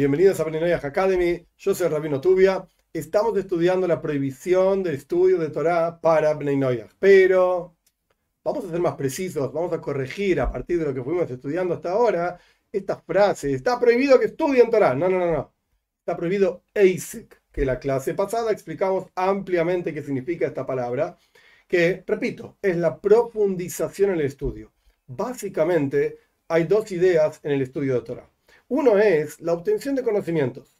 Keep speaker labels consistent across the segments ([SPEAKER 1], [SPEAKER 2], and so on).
[SPEAKER 1] Bienvenidos a Beninoyah Academy. Yo soy Rabino Tubia. Estamos estudiando la prohibición del estudio de Torah para Beninoyah. Pero vamos a ser más precisos, vamos a corregir a partir de lo que fuimos estudiando hasta ahora esta frase. Está prohibido que estudien Torah. No, no, no, no. Está prohibido Eisek, que la clase pasada explicamos ampliamente qué significa esta palabra, que, repito, es la profundización en el estudio. Básicamente, hay dos ideas en el estudio de Torah. Uno es la obtención de conocimientos.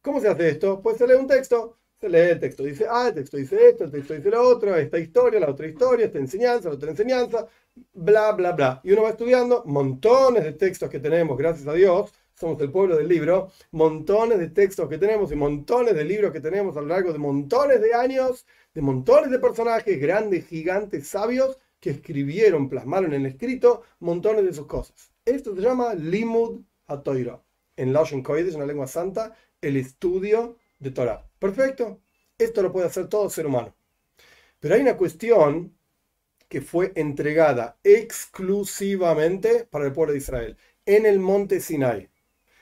[SPEAKER 1] ¿Cómo se hace esto? Pues se lee un texto, se lee el texto, dice ah, el texto dice esto, el texto dice lo otro, esta historia, la otra historia, esta enseñanza, la otra enseñanza, bla, bla, bla. Y uno va estudiando montones de textos que tenemos, gracias a Dios, somos el pueblo del libro, montones de textos que tenemos y montones de libros que tenemos a lo largo de montones de años, de montones de personajes, grandes, gigantes, sabios, que escribieron, plasmaron en el escrito montones de sus cosas. Esto se llama Limud HaToira. En Lashon Kodesh, en la lengua santa, el estudio de Torah. Perfecto. Esto lo puede hacer todo ser humano. Pero hay una cuestión que fue entregada exclusivamente para el pueblo de Israel, en el monte Sinai.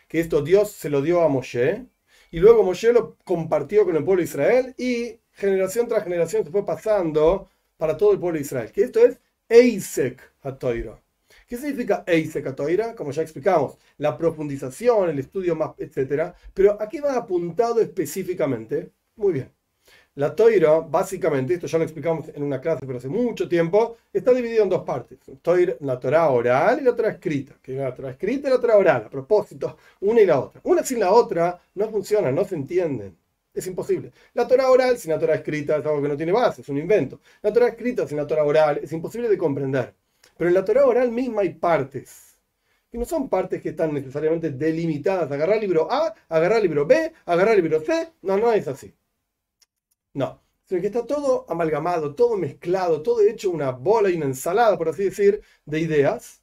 [SPEAKER 1] Que esto Dios se lo dio a Moshe, y luego Moshe lo compartió con el pueblo de Israel, y generación tras generación se fue pasando para todo el pueblo de Israel. Que esto es Eisek HaToira. ¿Qué significa Eisekatoira? Como ya explicamos, la profundización, el estudio más, etc. Pero aquí va apuntado específicamente. Muy bien. La toira, básicamente, esto ya lo explicamos en una clase, pero hace mucho tiempo, está dividido en dos partes. la Torah oral y la Torah escrita. Que la Torah escrita y la Torah oral, a propósito, una y la otra. Una sin la otra no funciona, no se entienden. Es imposible. La Torah oral sin la Torah escrita es algo que no tiene base, es un invento. La Torah escrita sin la Torah oral es imposible de comprender. Pero en la Torah oral misma hay partes. Y no son partes que están necesariamente delimitadas. Agarrar libro A, agarrar libro B, agarrar libro C. No, no es así. No. Sino que está todo amalgamado, todo mezclado, todo hecho una bola y una ensalada, por así decir, de ideas.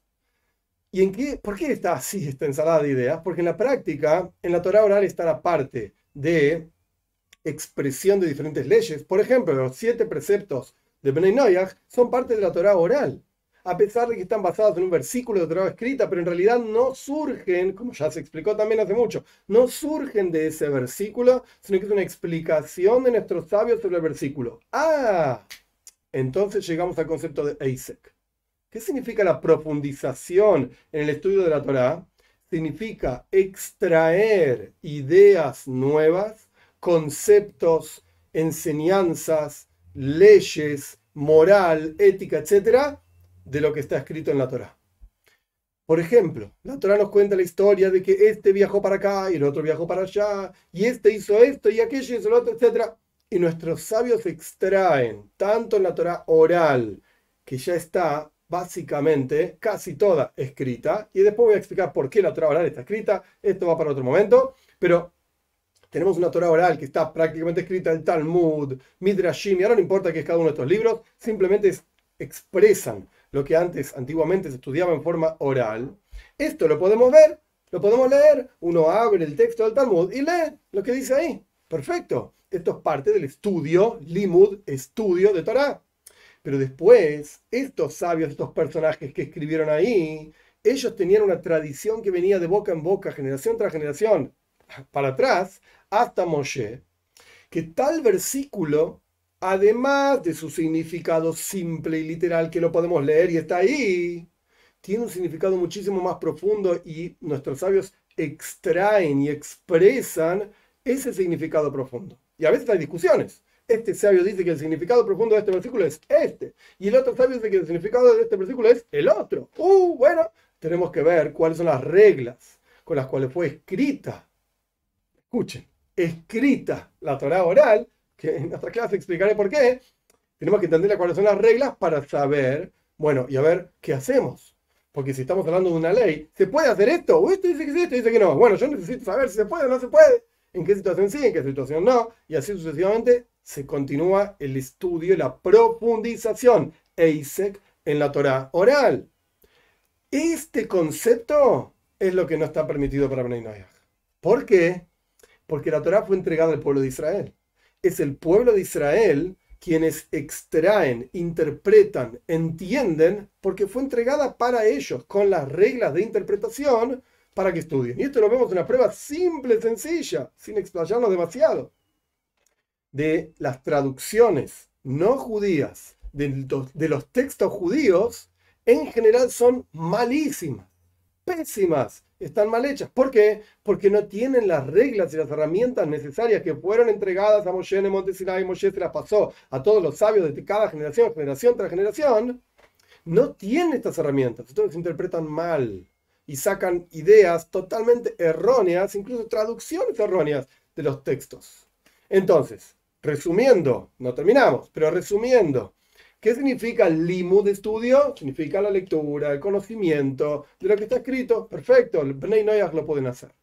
[SPEAKER 1] ¿Y en qué? ¿Por qué está así esta ensalada de ideas? Porque en la práctica, en la Torah oral está la parte de expresión de diferentes leyes. Por ejemplo, los siete preceptos de Benay Noyach son parte de la Torah oral a pesar de que están basados en un versículo de Torah escrita, pero en realidad no surgen, como ya se explicó también hace mucho, no surgen de ese versículo, sino que es una explicación de nuestros sabios sobre el versículo. Ah, entonces llegamos al concepto de Eisek. ¿Qué significa la profundización en el estudio de la Torah? Significa extraer ideas nuevas, conceptos, enseñanzas, leyes, moral, ética, etcétera, de lo que está escrito en la Torah. Por ejemplo, la Torah nos cuenta la historia de que este viajó para acá y el otro viajó para allá, y este hizo esto y aquello y hizo lo otro, etc. Y nuestros sabios extraen, tanto en la Torah oral, que ya está básicamente casi toda escrita, y después voy a explicar por qué la Torah oral está escrita, esto va para otro momento, pero tenemos una Torah oral que está prácticamente escrita en Talmud, Midrashim, y ahora no importa que es cada uno de estos libros, simplemente expresan lo que antes, antiguamente se estudiaba en forma oral. Esto lo podemos ver, lo podemos leer. Uno abre el texto del Talmud y lee lo que dice ahí. Perfecto. Esto es parte del estudio, limud, estudio de Torah. Pero después, estos sabios, estos personajes que escribieron ahí, ellos tenían una tradición que venía de boca en boca, generación tras generación, para atrás, hasta Moshe, que tal versículo además de su significado simple y literal que lo podemos leer y está ahí, tiene un significado muchísimo más profundo y nuestros sabios extraen y expresan ese significado profundo. Y a veces hay discusiones. Este sabio dice que el significado profundo de este versículo es este, y el otro sabio dice que el significado de este versículo es el otro. Uh, bueno, tenemos que ver cuáles son las reglas con las cuales fue escrita. Escuchen, escrita la Torah oral que en otra clase explicaré por qué, tenemos que entender cuáles son las reglas para saber, bueno, y a ver qué hacemos. Porque si estamos hablando de una ley, ¿se puede hacer esto? O esto dice que sí, esto dice que no. Bueno, yo necesito saber si se puede o no se puede, en qué situación sí, en qué situación no, y así sucesivamente se continúa el estudio y la profundización, EISEC, en la Torah oral. Este concepto es lo que no está permitido para Bnei ¿Por qué? Porque la Torah fue entregada al pueblo de Israel es el pueblo de Israel quienes extraen, interpretan, entienden, porque fue entregada para ellos con las reglas de interpretación para que estudien. Y esto lo vemos en una prueba simple, sencilla, sin explayarnos demasiado. De las traducciones no judías de los textos judíos, en general son malísimas, pésimas, están mal hechas. ¿Por qué? Porque no tienen las reglas y las herramientas necesarias que fueron entregadas a Moshe en el Monte. Moshe se las pasó a todos los sabios de cada generación, generación tras generación. No tienen estas herramientas, entonces interpretan mal y sacan ideas totalmente erróneas, incluso traducciones erróneas de los textos. Entonces, resumiendo, no terminamos, pero resumiendo, ¿Qué significa el limud de estudio? Significa la lectura, el conocimiento de lo que está escrito. Perfecto, el Bnei Noyach lo pueden hacer.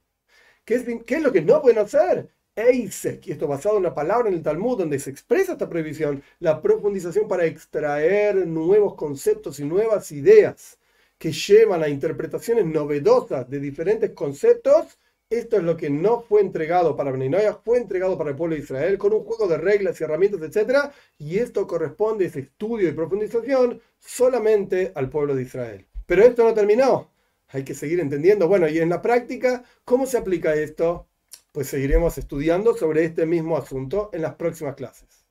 [SPEAKER 1] ¿Qué es, ¿Qué es, lo que no pueden hacer? Eisek, y esto basado en una palabra en el Talmud donde se expresa esta prohibición, la profundización para extraer nuevos conceptos y nuevas ideas que llevan a interpretaciones novedosas de diferentes conceptos esto es lo que no fue entregado para Beninoia, fue entregado para el pueblo de Israel con un juego de reglas y herramientas, etc. Y esto corresponde, ese estudio y profundización, solamente al pueblo de Israel. Pero esto no terminó. Hay que seguir entendiendo. Bueno, y en la práctica, ¿cómo se aplica esto? Pues seguiremos estudiando sobre este mismo asunto en las próximas clases.